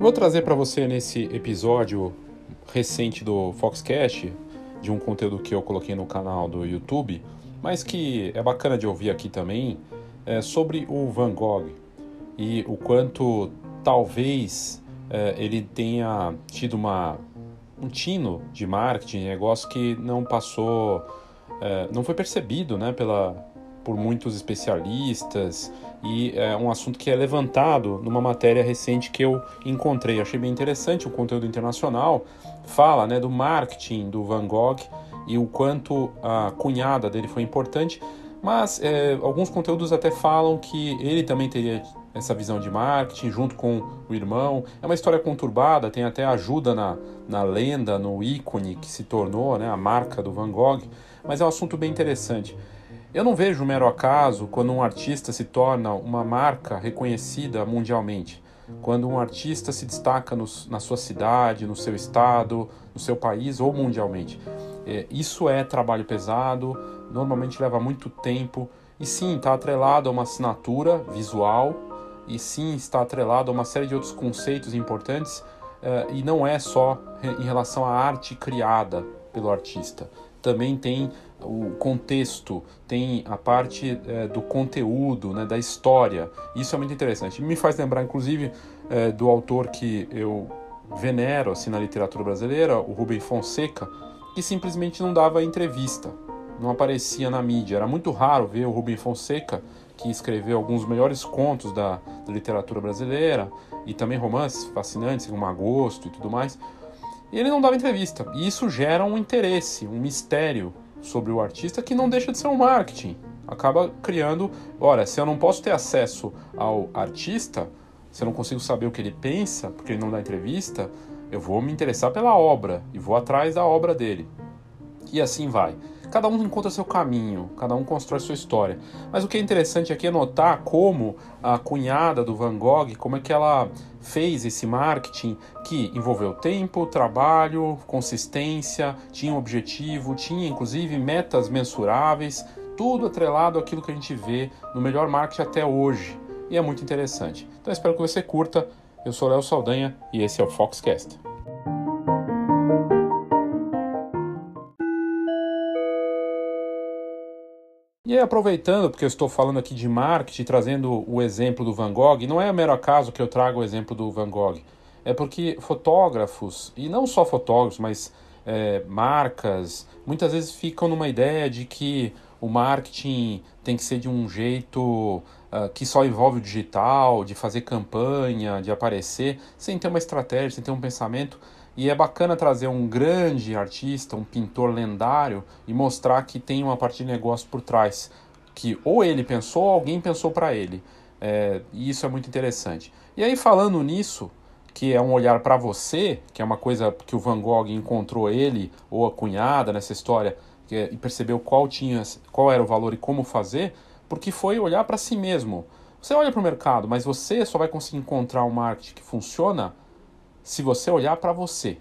Vou trazer para você nesse episódio recente do Foxcast, de um conteúdo que eu coloquei no canal do YouTube, mas que é bacana de ouvir aqui também, é sobre o Van Gogh e o quanto talvez é, ele tenha tido uma, um tino de marketing, negócio que não passou, é, não foi percebido né, pela, por muitos especialistas e é um assunto que é levantado numa matéria recente que eu encontrei. Achei bem interessante o conteúdo internacional. Fala né, do marketing do Van Gogh e o quanto a cunhada dele foi importante, mas é, alguns conteúdos até falam que ele também teria essa visão de marketing junto com o irmão. É uma história conturbada, tem até ajuda na, na lenda, no ícone que se tornou né, a marca do Van Gogh, mas é um assunto bem interessante. Eu não vejo mero acaso quando um artista se torna uma marca reconhecida mundialmente. Quando um artista se destaca no, na sua cidade, no seu estado, no seu país ou mundialmente. É, isso é trabalho pesado, normalmente leva muito tempo e sim, está atrelado a uma assinatura visual e sim está atrelado a uma série de outros conceitos importantes é, e não é só em relação à arte criada pelo artista. Também tem o contexto, tem a parte é, do conteúdo, né, da história. Isso é muito interessante. Me faz lembrar, inclusive, é, do autor que eu venero assim, na literatura brasileira, o Rubem Fonseca, que simplesmente não dava entrevista, não aparecia na mídia. Era muito raro ver o Rubem Fonseca, que escreveu alguns melhores contos da, da literatura brasileira e também romances fascinantes, como Agosto e tudo mais. E ele não dava entrevista. E isso gera um interesse, um mistério sobre o artista que não deixa de ser um marketing. Acaba criando, olha, se eu não posso ter acesso ao artista, se eu não consigo saber o que ele pensa, porque ele não dá entrevista, eu vou me interessar pela obra e vou atrás da obra dele. E assim vai. Cada um encontra seu caminho, cada um constrói sua história. Mas o que é interessante aqui é notar como a cunhada do Van Gogh, como é que ela fez esse marketing que envolveu tempo, trabalho, consistência, tinha um objetivo, tinha inclusive metas mensuráveis, tudo atrelado àquilo que a gente vê no melhor marketing até hoje. E é muito interessante. Então espero que você curta. Eu sou Léo Saldanha e esse é o Foxcast. Aproveitando, porque eu estou falando aqui de marketing, trazendo o exemplo do Van Gogh, não é mero acaso que eu trago o exemplo do Van Gogh, é porque fotógrafos, e não só fotógrafos, mas é, marcas, muitas vezes ficam numa ideia de que o marketing tem que ser de um jeito uh, que só envolve o digital, de fazer campanha, de aparecer, sem ter uma estratégia, sem ter um pensamento. E é bacana trazer um grande artista, um pintor lendário e mostrar que tem uma parte de negócio por trás, que ou ele pensou ou alguém pensou para ele. É, e isso é muito interessante. E aí, falando nisso, que é um olhar para você, que é uma coisa que o Van Gogh encontrou ele ou a cunhada nessa história que, é, e percebeu qual, tinha, qual era o valor e como fazer, porque foi olhar para si mesmo. Você olha para o mercado, mas você só vai conseguir encontrar um marketing que funciona se você olhar para você.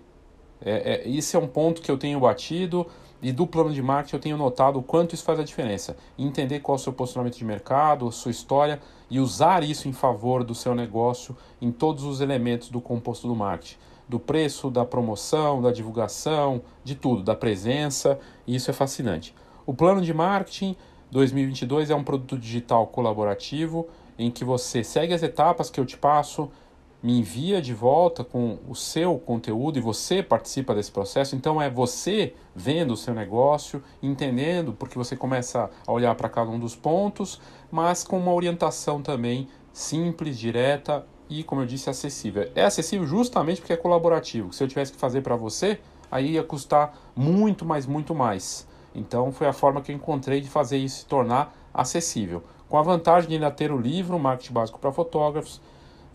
É, é, esse é um ponto que eu tenho batido e do plano de marketing eu tenho notado o quanto isso faz a diferença. Entender qual é o seu posicionamento de mercado, sua história e usar isso em favor do seu negócio em todos os elementos do composto do marketing. Do preço, da promoção, da divulgação, de tudo, da presença, e isso é fascinante. O plano de marketing 2022 é um produto digital colaborativo em que você segue as etapas que eu te passo, me envia de volta com o seu conteúdo e você participa desse processo. Então é você vendo o seu negócio, entendendo, porque você começa a olhar para cada um dos pontos, mas com uma orientação também simples, direta e, como eu disse, acessível. É acessível justamente porque é colaborativo. Se eu tivesse que fazer para você, aí ia custar muito, mais, muito mais. Então foi a forma que eu encontrei de fazer isso se tornar acessível. Com a vantagem de ainda ter o livro Marketing Básico para Fotógrafos,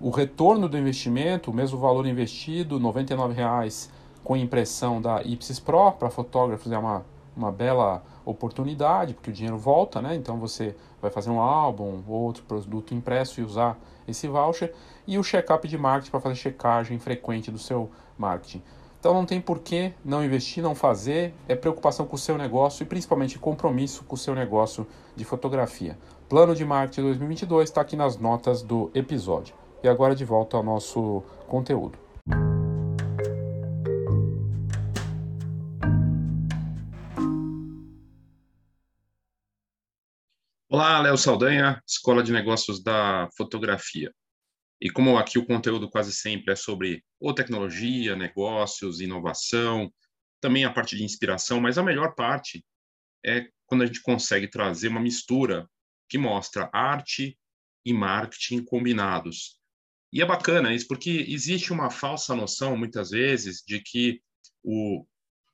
o retorno do investimento, o mesmo valor investido, R$ 99,00 com impressão da Ipsis Pro, para fotógrafos é uma, uma bela oportunidade, porque o dinheiro volta, né? Então você vai fazer um álbum ou outro produto impresso e usar esse voucher. E o check-up de marketing para fazer checagem frequente do seu marketing. Então não tem por que não investir, não fazer, é preocupação com o seu negócio e principalmente compromisso com o seu negócio de fotografia. Plano de marketing 2022 está aqui nas notas do episódio. E agora de volta ao nosso conteúdo. Olá, Léo Saldanha, Escola de Negócios da Fotografia. E como aqui o conteúdo quase sempre é sobre ou tecnologia, negócios, inovação, também a parte de inspiração, mas a melhor parte é quando a gente consegue trazer uma mistura que mostra arte e marketing combinados. E é bacana isso, porque existe uma falsa noção, muitas vezes, de que o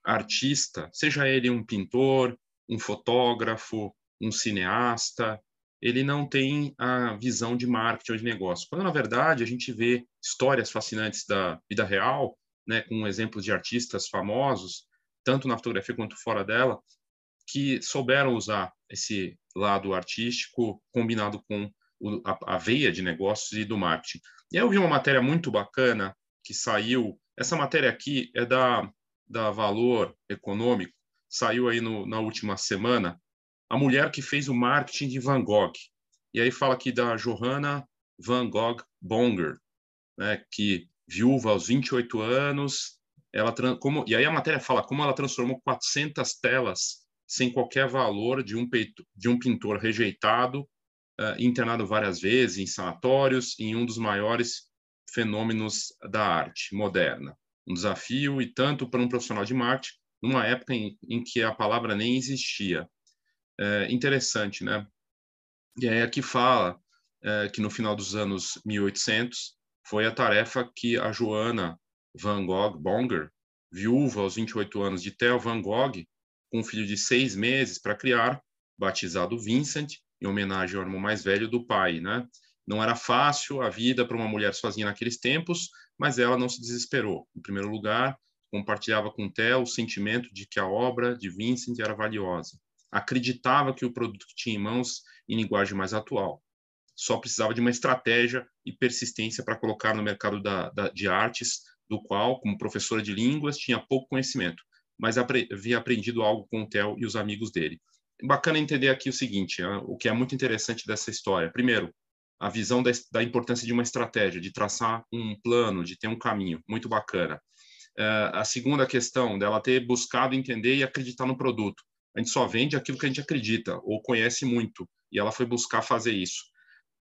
artista, seja ele um pintor, um fotógrafo, um cineasta, ele não tem a visão de marketing ou de negócio. Quando, na verdade, a gente vê histórias fascinantes da vida real, né, com exemplos de artistas famosos, tanto na fotografia quanto fora dela, que souberam usar esse lado artístico combinado com a, a veia de negócios e do marketing. E aí eu vi uma matéria muito bacana que saiu. Essa matéria aqui é da, da Valor Econômico, saiu aí no, na última semana, a mulher que fez o marketing de Van Gogh. E aí fala aqui da Johanna Van Gogh Bonger, né, que viúva aos 28 anos, ela como e aí a matéria fala como ela transformou 400 telas sem qualquer valor de um peito, de um pintor rejeitado, internado várias vezes em sanatórios, em um dos maiores fenômenos da arte moderna. Um desafio e tanto para um profissional de marketing numa época em, em que a palavra nem existia é, interessante, né? E aí aqui fala é, que no final dos anos 1800 foi a tarefa que a Joana Van Gogh Bonger, viúva aos 28 anos de Theo Van Gogh, com um filho de seis meses para criar, batizado Vincent, em homenagem ao irmão mais velho do pai, né? Não era fácil a vida para uma mulher sozinha naqueles tempos, mas ela não se desesperou. Em primeiro lugar, compartilhava com Theo o sentimento de que a obra de Vincent era valiosa acreditava que o produto que tinha em mãos em linguagem mais atual. Só precisava de uma estratégia e persistência para colocar no mercado da, da, de artes, do qual, como professora de línguas, tinha pouco conhecimento, mas apre, havia aprendido algo com o Theo e os amigos dele. Bacana entender aqui o seguinte, né, o que é muito interessante dessa história. Primeiro, a visão da, da, importância de uma estratégia, de traçar um plano, de ter um caminho, muito bacana. Uh, a segunda questão dela ter buscado entender e acreditar no produto a gente só vende aquilo que a gente acredita ou conhece muito, e ela foi buscar fazer isso.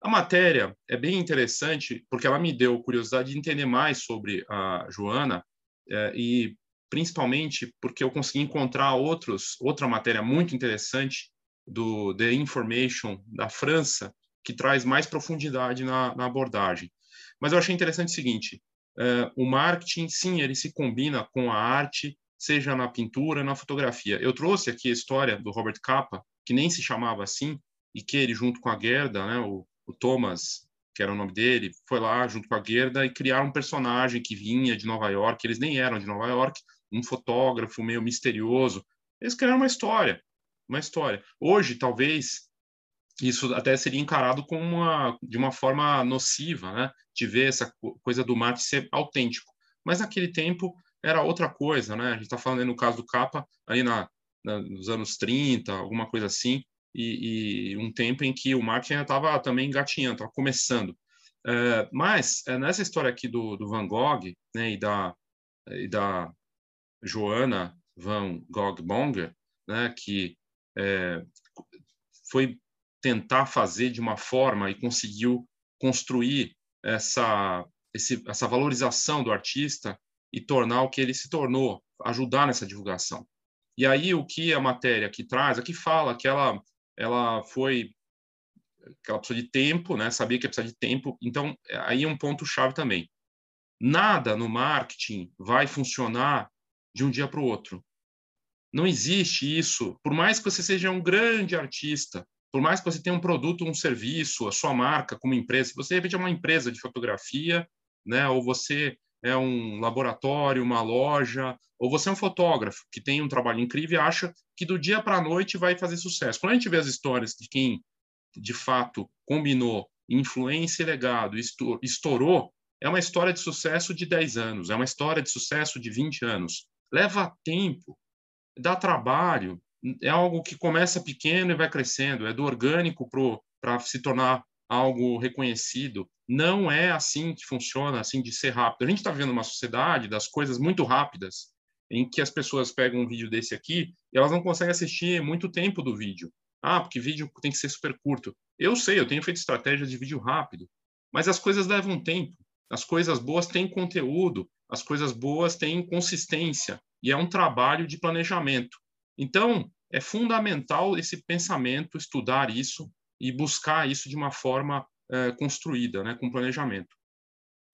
A matéria é bem interessante porque ela me deu curiosidade de entender mais sobre a Joana é, e principalmente porque eu consegui encontrar outros outra matéria muito interessante do The Information da França que traz mais profundidade na, na abordagem. Mas eu achei interessante o seguinte: é, o marketing, sim, ele se combina com a arte seja na pintura, na fotografia. Eu trouxe aqui a história do Robert Capa, que nem se chamava assim, e que ele, junto com a Gerda, né, o, o Thomas, que era o nome dele, foi lá junto com a Gerda e criaram um personagem que vinha de Nova York, eles nem eram de Nova York, um fotógrafo meio misterioso. Eles criaram uma história, uma história. Hoje, talvez, isso até seria encarado como uma, de uma forma nociva, né? De ver essa coisa do mate ser autêntico. Mas naquele tempo era outra coisa, né? A gente está falando no caso do Capa, ali na, na, nos anos 30, alguma coisa assim, e, e um tempo em que o marketing ainda estava também engatinhando, estava começando. É, mas é, nessa história aqui do, do Van Gogh né, e, da, e da Joana Van Gogh Bonger, né, que é, foi tentar fazer de uma forma e conseguiu construir essa, esse, essa valorização do artista e tornar o que ele se tornou, ajudar nessa divulgação. E aí o que a matéria aqui traz, aqui fala que ela ela foi que ela precisou de tempo, né? Sabia que ia precisar de tempo. Então aí é um ponto chave também. Nada no marketing vai funcionar de um dia para o outro. Não existe isso. Por mais que você seja um grande artista, por mais que você tenha um produto, um serviço, a sua marca como empresa, se você de repente é uma empresa de fotografia, né? Ou você é um laboratório, uma loja, ou você é um fotógrafo que tem um trabalho incrível e acha que do dia para a noite vai fazer sucesso. Quando a gente vê as histórias de quem de fato combinou influência e legado, estourou, é uma história de sucesso de 10 anos, é uma história de sucesso de 20 anos. Leva tempo, dá trabalho, é algo que começa pequeno e vai crescendo, é do orgânico para se tornar algo reconhecido. Não é assim que funciona, assim de ser rápido. A gente está vivendo uma sociedade das coisas muito rápidas, em que as pessoas pegam um vídeo desse aqui e elas não conseguem assistir muito tempo do vídeo. Ah, porque vídeo tem que ser super curto. Eu sei, eu tenho feito estratégias de vídeo rápido, mas as coisas levam tempo. As coisas boas têm conteúdo, as coisas boas têm consistência e é um trabalho de planejamento. Então, é fundamental esse pensamento, estudar isso e buscar isso de uma forma é, construída, né, com planejamento.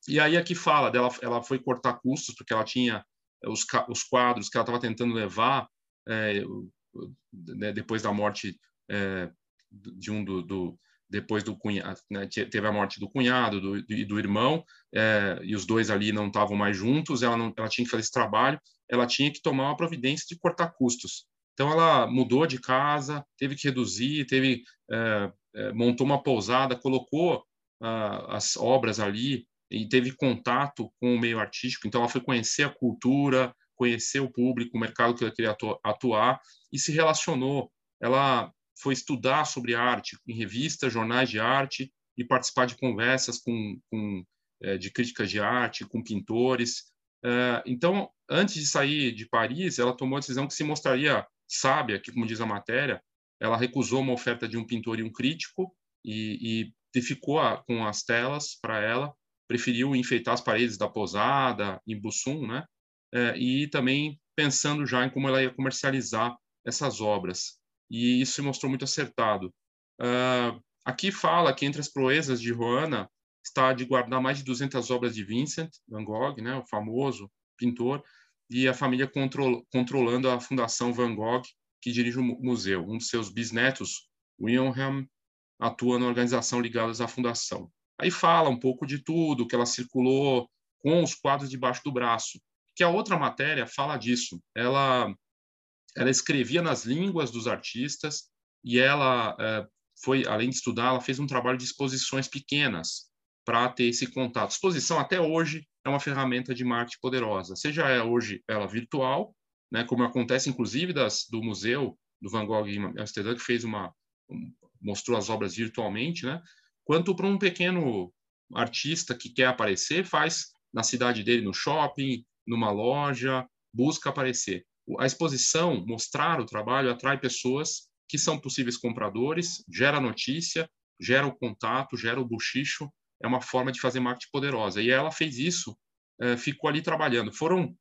E aí aqui fala dela, ela foi cortar custos porque ela tinha os, os quadros que ela estava tentando levar é, depois da morte é, de um do, do depois do cunhado, né, teve a morte do cunhado do, e do, do irmão, é, e os dois ali não estavam mais juntos, ela, não, ela tinha que fazer esse trabalho, ela tinha que tomar uma providência de cortar custos. Então ela mudou de casa, teve que reduzir, teve é, é, montou uma pousada, colocou as obras ali e teve contato com o meio artístico. Então ela foi conhecer a cultura, conhecer o público, o mercado que ela queria atuar e se relacionou. Ela foi estudar sobre arte em revistas, jornais de arte e participar de conversas com, com é, de críticas de arte, com pintores. É, então, antes de sair de Paris, ela tomou a decisão que se mostraria sábia, que como diz a matéria, ela recusou uma oferta de um pintor e um crítico e, e ficou com as telas para ela, preferiu enfeitar as paredes da pousada em Bussum, né? É, e também pensando já em como ela ia comercializar essas obras e isso se mostrou muito acertado. Uh, aqui fala que entre as proezas de Joana está de guardar mais de 200 obras de Vincent Van Gogh, né, o famoso pintor, e a família control, controlando a Fundação Van Gogh, que dirige o museu. Um de seus bisnetos, Wilhelm, atua na organização ligada à fundação. Aí fala um pouco de tudo, que ela circulou com os quadros debaixo do braço. Que a outra matéria fala disso. Ela ela escrevia nas línguas dos artistas e ela é, foi, além de estudar, ela fez um trabalho de exposições pequenas para ter esse contato. Exposição até hoje é uma ferramenta de marketing poderosa, seja é hoje ela virtual, né, como acontece inclusive das, do museu do Van Gogh em Amsterdã que fez uma mostrou as obras virtualmente, né, quanto para um pequeno artista que quer aparecer faz na cidade dele no shopping, numa loja, busca aparecer a exposição, mostrar o trabalho, atrai pessoas que são possíveis compradores, gera notícia, gera o contato, gera o buchicho, é uma forma de fazer marketing poderosa. E ela fez isso, é, ficou ali trabalhando. Foram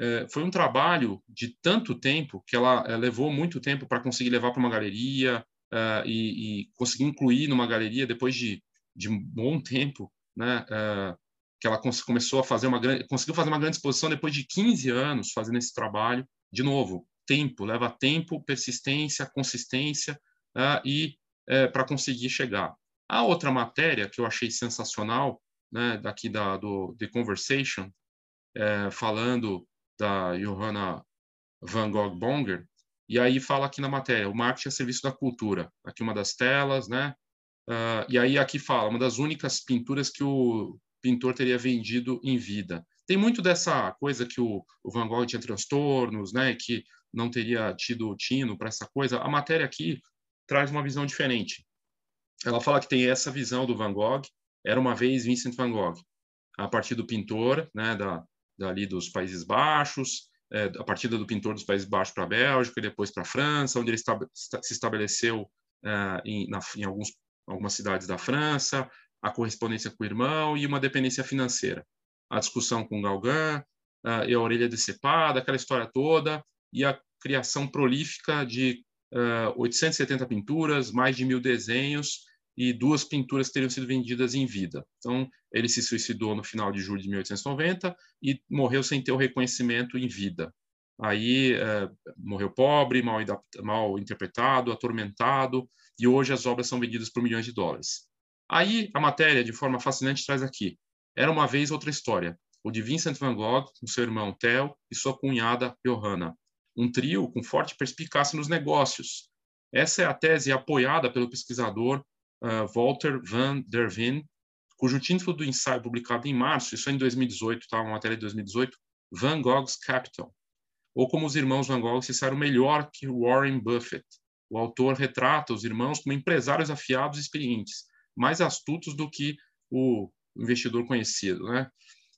é, foi um trabalho de tanto tempo que ela é, levou muito tempo para conseguir levar para uma galeria e, e, conseguir incluir numa galeria depois de, de um bom tempo, né? É, que ela começou a fazer uma grande, conseguiu fazer uma grande exposição depois de 15 anos fazendo esse trabalho. De novo, tempo, leva tempo, persistência, consistência uh, e uh, para conseguir chegar. A outra matéria que eu achei sensacional, né, daqui da, do The Conversation, uh, falando da Johanna Van Gogh Bonger, e aí fala aqui na matéria, o marketing a serviço da cultura. Aqui uma das telas, né? Uh, e aí aqui fala, uma das únicas pinturas que o pintor teria vendido em vida. Tem muito dessa coisa que o, o Van Gogh tinha transtornos, né, que não teria tido tino para essa coisa. A matéria aqui traz uma visão diferente. Ela fala que tem essa visão do Van Gogh, era uma vez Vincent Van Gogh, a partir do pintor, né, da, dali dos Países Baixos, é, a partir do pintor dos Países Baixos para a Bélgica e depois para a França, onde ele se estabeleceu é, em, na, em alguns, algumas cidades da França, a correspondência com o irmão e uma dependência financeira. A discussão com Galgan, uh, e a orelha decepada, aquela história toda, e a criação prolífica de uh, 870 pinturas, mais de mil desenhos, e duas pinturas teriam sido vendidas em vida. Então, ele se suicidou no final de julho de 1890 e morreu sem ter o reconhecimento em vida. Aí uh, morreu pobre, mal, mal interpretado, atormentado, e hoje as obras são vendidas por milhões de dólares. Aí a matéria, de forma fascinante, traz aqui. Era uma vez outra história. O de Vincent van Gogh, com seu irmão Theo e sua cunhada Johanna. Um trio com forte perspicácia nos negócios. Essa é a tese apoiada pelo pesquisador uh, Walter van der Veen, cujo título do ensaio publicado em março, isso é em 2018, tá? uma matéria de 2018, Van Gogh's Capital. Ou como os irmãos Van Gogh se saíram melhor que Warren Buffett. O autor retrata os irmãos como empresários afiados e experientes, mais astutos do que o investidor conhecido, né?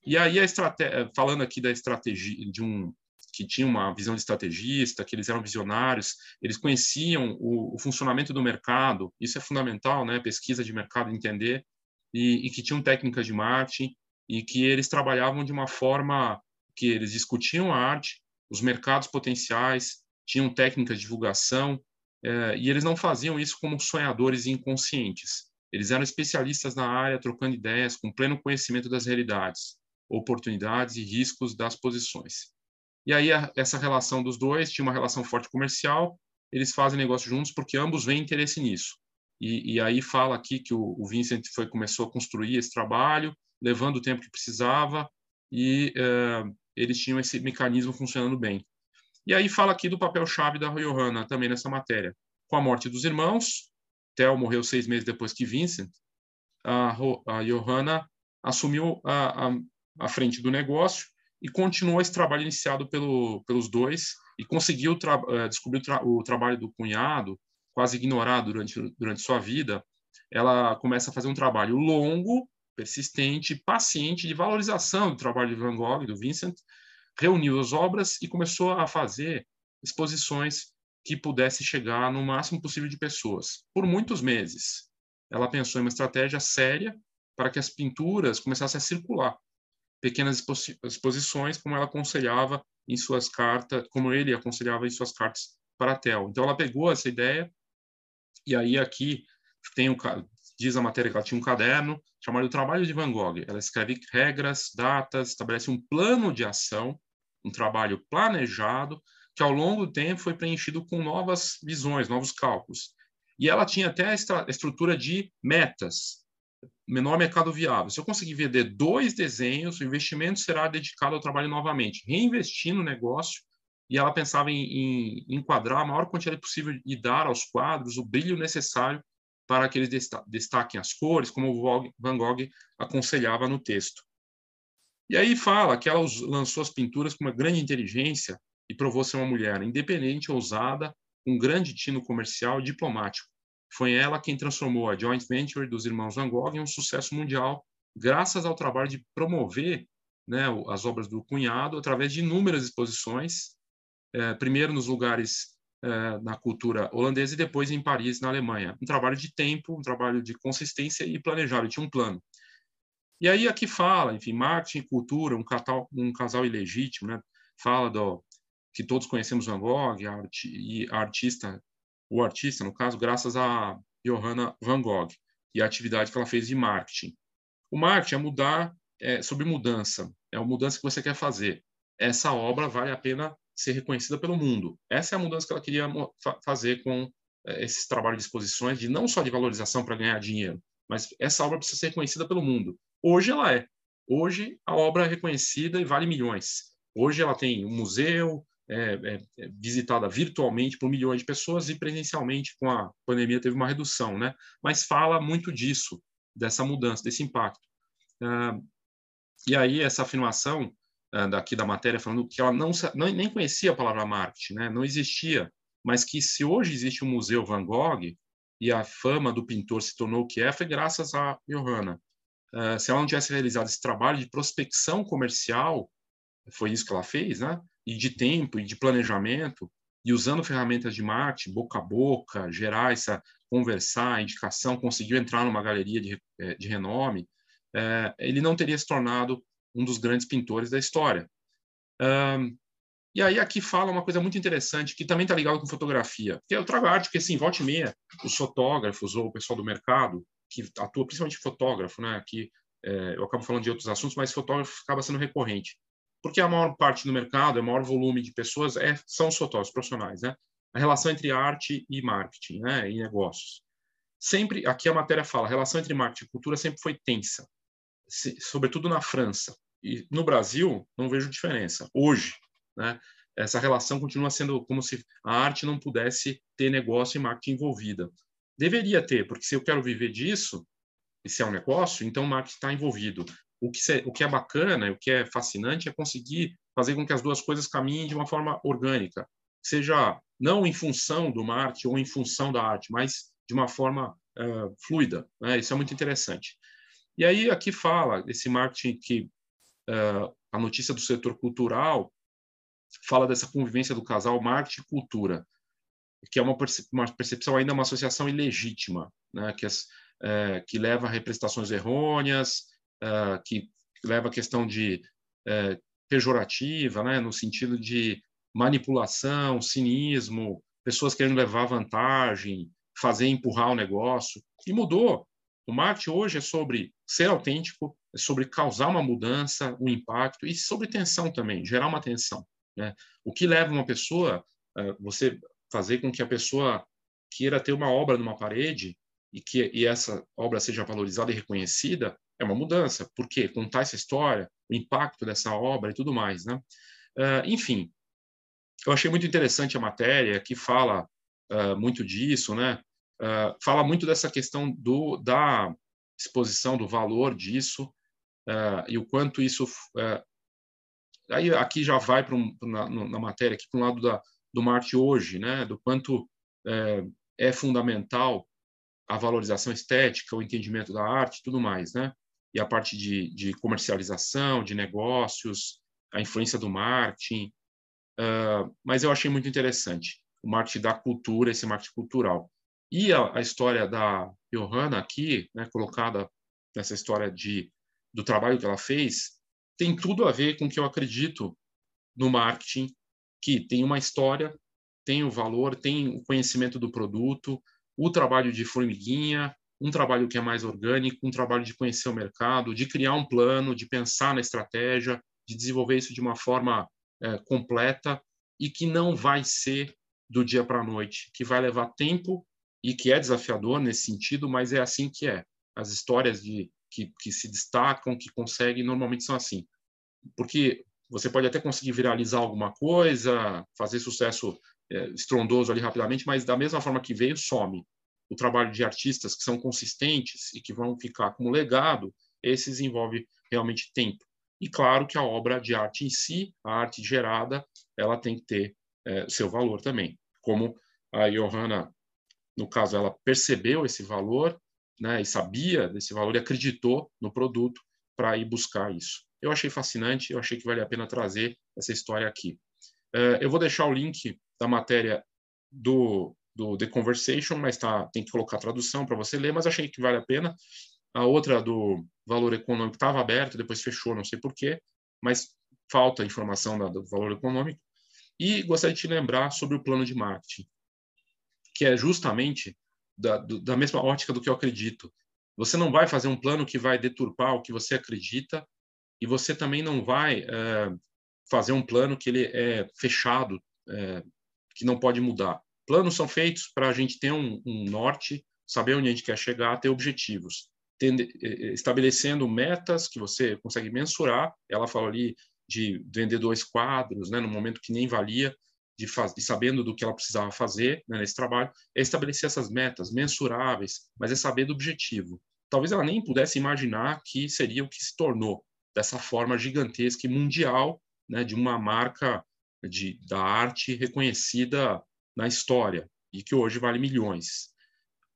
E aí a estratégia, falando aqui da estratégia de um que tinha uma visão de estrategista, que eles eram visionários, eles conheciam o, o funcionamento do mercado, isso é fundamental, né? Pesquisa de mercado, entender, e, e que tinham técnicas de marketing e que eles trabalhavam de uma forma que eles discutiam a arte, os mercados potenciais, tinham técnicas de divulgação, é, e eles não faziam isso como sonhadores inconscientes. Eles eram especialistas na área, trocando ideias, com pleno conhecimento das realidades, oportunidades e riscos das posições. E aí a, essa relação dos dois tinha uma relação forte comercial. Eles fazem negócio juntos porque ambos veem interesse nisso. E, e aí fala aqui que o, o, Vincent foi começou a construir esse trabalho, levando o tempo que precisava e é, eles tinham esse mecanismo funcionando bem. E aí fala aqui do papel-chave da Johanna também nessa matéria. Com a morte dos irmãos, Theo morreu seis meses depois que Vincent, a, a Johanna assumiu a, a, a frente do negócio e continuou esse trabalho iniciado pelo, pelos dois e conseguiu uh, descobrir tra o, trabalho do cunhado, quase ignorado durante, durante sua vida. Ela começa a fazer um trabalho longo, persistente, paciente de valorização do trabalho de Van Gogh, do Vincent, reuniu as obras e começou a fazer exposições que pudesse chegar no máximo possível de pessoas, por muitos meses. Ela pensou em uma estratégia séria para que as pinturas começassem a circular pequenas exposições, como ela aconselhava em suas cartas, como ele aconselhava em suas cartas para a Tel. Então ela pegou essa ideia e aí aqui tem um diz a matéria que ela tinha um caderno chamado Trabalho de Van Gogh. Ela escreve regras, datas, estabelece um plano de ação, um trabalho planejado que ao longo do tempo foi preenchido com novas visões, novos cálculos. E ela tinha até a estrutura de metas, menor mercado viável. Se eu conseguir vender dois desenhos, o investimento será dedicado ao trabalho novamente, reinvestir no negócio. E ela pensava em, em enquadrar a maior quantidade possível e dar aos quadros o brilho necessário para que eles destaquem as cores, como Van Gogh aconselhava no texto. E aí fala que ela lançou as pinturas com uma grande inteligência e provou ser uma mulher independente, ousada, com um grande tino comercial e diplomático. Foi ela quem transformou a joint venture dos irmãos Van Gogh em um sucesso mundial, graças ao trabalho de promover né, as obras do cunhado através de inúmeras exposições, é, primeiro nos lugares é, na cultura holandesa e depois em Paris, na Alemanha. Um trabalho de tempo, um trabalho de consistência e planejado, tinha um plano. E aí aqui fala, enfim, marketing, cultura, um, casal, um casal ilegítimo, né? Fala do que todos conhecemos Van Gogh, a, e a artista o artista, no caso, graças a Johanna Van Gogh e a atividade que ela fez de marketing. O marketing é mudar é, sobre mudança, é a mudança que você quer fazer. Essa obra vale a pena ser reconhecida pelo mundo. Essa é a mudança que ela queria fazer com é, esses trabalhos de exposições, de não só de valorização para ganhar dinheiro, mas essa obra precisa ser reconhecida pelo mundo. Hoje ela é. Hoje a obra é reconhecida e vale milhões. Hoje ela tem um museu, é, é, é, visitada virtualmente por milhões de pessoas e presencialmente com a pandemia teve uma redução, né? Mas fala muito disso, dessa mudança, desse impacto. Ah, e aí essa afirmação ah, daqui da matéria falando que ela não, não, nem conhecia a palavra marketing, né? Não existia, mas que se hoje existe um museu Van Gogh e a fama do pintor se tornou o que é, foi graças a Johanna. Uh, se ela não tivesse realizado esse trabalho de prospecção comercial, foi isso que ela fez, né? E de tempo e de planejamento, e usando ferramentas de marketing, boca a boca, gerar essa conversar, indicação, conseguiu entrar numa galeria de, é, de renome, é, ele não teria se tornado um dos grandes pintores da história. Um, e aí aqui fala uma coisa muito interessante, que também está ligado com fotografia, que eu trago arte, porque assim, volta e meia, os fotógrafos ou o pessoal do mercado, que atua principalmente fotógrafo, né, que é, eu acabo falando de outros assuntos, mas fotógrafo acaba sendo recorrente porque a maior parte do mercado, o maior volume de pessoas é, são os fotógrafos profissionais, né? A relação entre arte e marketing, né? E negócios. Sempre, aqui a matéria fala, a relação entre marketing e cultura sempre foi tensa, se, sobretudo na França. E no Brasil, não vejo diferença. Hoje, né? Essa relação continua sendo como se a arte não pudesse ter negócio e marketing envolvida. Deveria ter, porque se eu quero viver disso, e se é um negócio, então o marketing está envolvido o que, o que é bacana, o que é fascinante é conseguir fazer com que as duas coisas caminhem de uma forma orgânica, seja não em função do marketing ou em função da arte, mas de uma forma uh, fluida. Né? Isso é muito interessante. E aí aqui fala esse marketing que uh, a notícia do setor cultural fala dessa convivência do casal marketing e cultura, que é uma, uma percepção ainda uma associação ilegítima, né? que, as, é, que leva a representações errôneas, é, que leva a questão de é, pejorativa, né? no sentido de manipulação, cinismo, pessoas querendo levar vantagem, fazer empurrar o negócio. E mudou. O marketing hoje é sobre ser autêntico, é sobre causar uma mudança, um impacto e sobre tensão também, gerar uma tensão. Né? O que leva uma pessoa, uh, você fazer com que a pessoa queira ter uma obra numa parede e que e essa obra seja valorizada e reconhecida, é uma mudança. Por quê? Contar essa história, o impacto dessa obra e tudo mais. Né? Uh, enfim, eu achei muito interessante a matéria que fala uh, muito disso, né? Uh, fala muito dessa questão do, da exposição, do valor disso e o quanto isso. aí aqui já vai para um, na, na, matéria aqui para um lado da, do marketing hoje, né? Do quanto é fundamental a valorização estética, o entendimento da arte, tudo mais, né? E a parte de, de comercialização, de negócios, a influência do marketing, Uh, mas eu achei muito interessante o marketing da cultura, esse marketing cultural. E a, a história da Johanna aqui, né, colocada nessa história de, do trabalho que ela fez, tem tudo a ver com o que eu acredito no marketing, que tem uma história, tem o valor, tem o conhecimento do produto, o trabalho de formiguinha, um trabalho que é mais orgânico, um trabalho de conhecer o mercado, de criar um plano, de pensar na estratégia, de desenvolver isso de uma forma é, completa e que não vai ser do dia para a noite, que vai levar tempo e que é desafiador nesse sentido, mas é assim que é. As histórias de que, que se destacam, que conseguem, normalmente são assim. Porque você pode até conseguir viralizar alguma coisa, fazer sucesso é, estrondoso ali rapidamente, mas da mesma forma que veio, some. O trabalho de artistas que são consistentes e que vão ficar como legado, esses envolve realmente tempo. E claro que a obra de arte em si, a arte gerada, ela tem que ter é, seu valor também. Como a Johanna, no caso, ela percebeu esse valor, né, e sabia desse valor e acreditou no produto para ir buscar isso. Eu achei fascinante, eu achei que vale a pena trazer essa história aqui. É, eu vou deixar o link da matéria do, do The Conversation, mas tá, tem que colocar a tradução para você ler, mas achei que vale a pena. A outra do valor econômico estava aberta, depois fechou, não sei porquê, mas falta informação do valor econômico. E gostaria de te lembrar sobre o plano de marketing, que é justamente da, da mesma ótica do que eu acredito. Você não vai fazer um plano que vai deturpar o que você acredita e você também não vai é, fazer um plano que ele é fechado, é, que não pode mudar. Planos são feitos para a gente ter um, um norte, saber onde a gente quer chegar, ter objetivos. Eh, estabelecendo metas que você consegue mensurar. Ela falou ali de vender dois quadros, né, no momento que nem valia, de, faz, de sabendo do que ela precisava fazer né, nesse trabalho, é estabelecer essas metas mensuráveis, mas é saber do objetivo. Talvez ela nem pudesse imaginar que seria o que se tornou dessa forma gigantesca e mundial, né, de uma marca de, da arte reconhecida na história e que hoje vale milhões.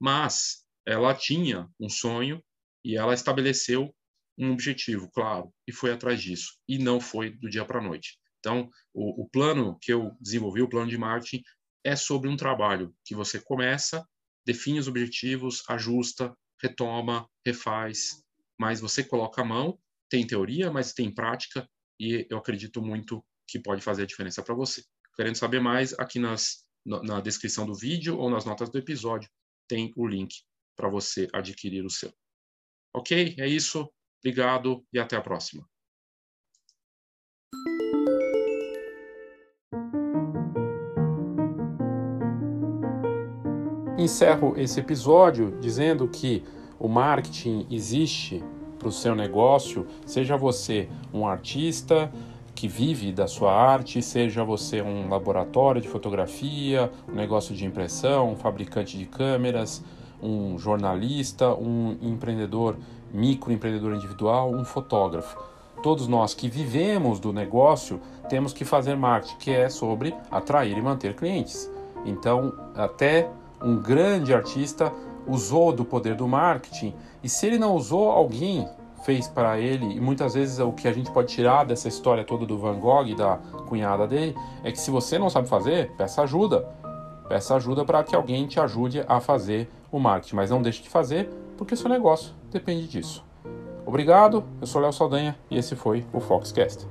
Mas ela tinha um sonho e ela estabeleceu um objetivo, claro, e foi atrás disso. E não foi do dia para a noite. Então, o, o, plano que eu desenvolvi, o plano de marketing, é sobre um trabalho que você começa, define os objetivos, ajusta, retoma, refaz, mas você coloca a mão, tem teoria, mas tem prática, e eu acredito muito que pode fazer a diferença para você. Querendo saber mais, aqui nas, na descrição do vídeo ou nas notas do episódio, tem o link para você adquirir o seu. Ok? É isso. Obrigado e até a próxima. Encerro esse episódio dizendo que o marketing existe para o seu negócio, seja você um artista que vive da sua arte, seja você um laboratório de fotografia, um negócio de impressão, um fabricante de câmeras, um jornalista, um empreendedor, microempreendedor individual, um fotógrafo. Todos nós que vivemos do negócio temos que fazer marketing, que é sobre atrair e manter clientes. Então, até um grande artista usou do poder do marketing, e se ele não usou, alguém fez para ele, e muitas vezes o que a gente pode tirar dessa história toda do Van Gogh e da cunhada dele é que se você não sabe fazer, peça ajuda. Peça ajuda para que alguém te ajude a fazer o marketing, mas não deixe de fazer, porque seu negócio depende disso. Obrigado, eu sou Léo Saldanha e esse foi o Foxcast.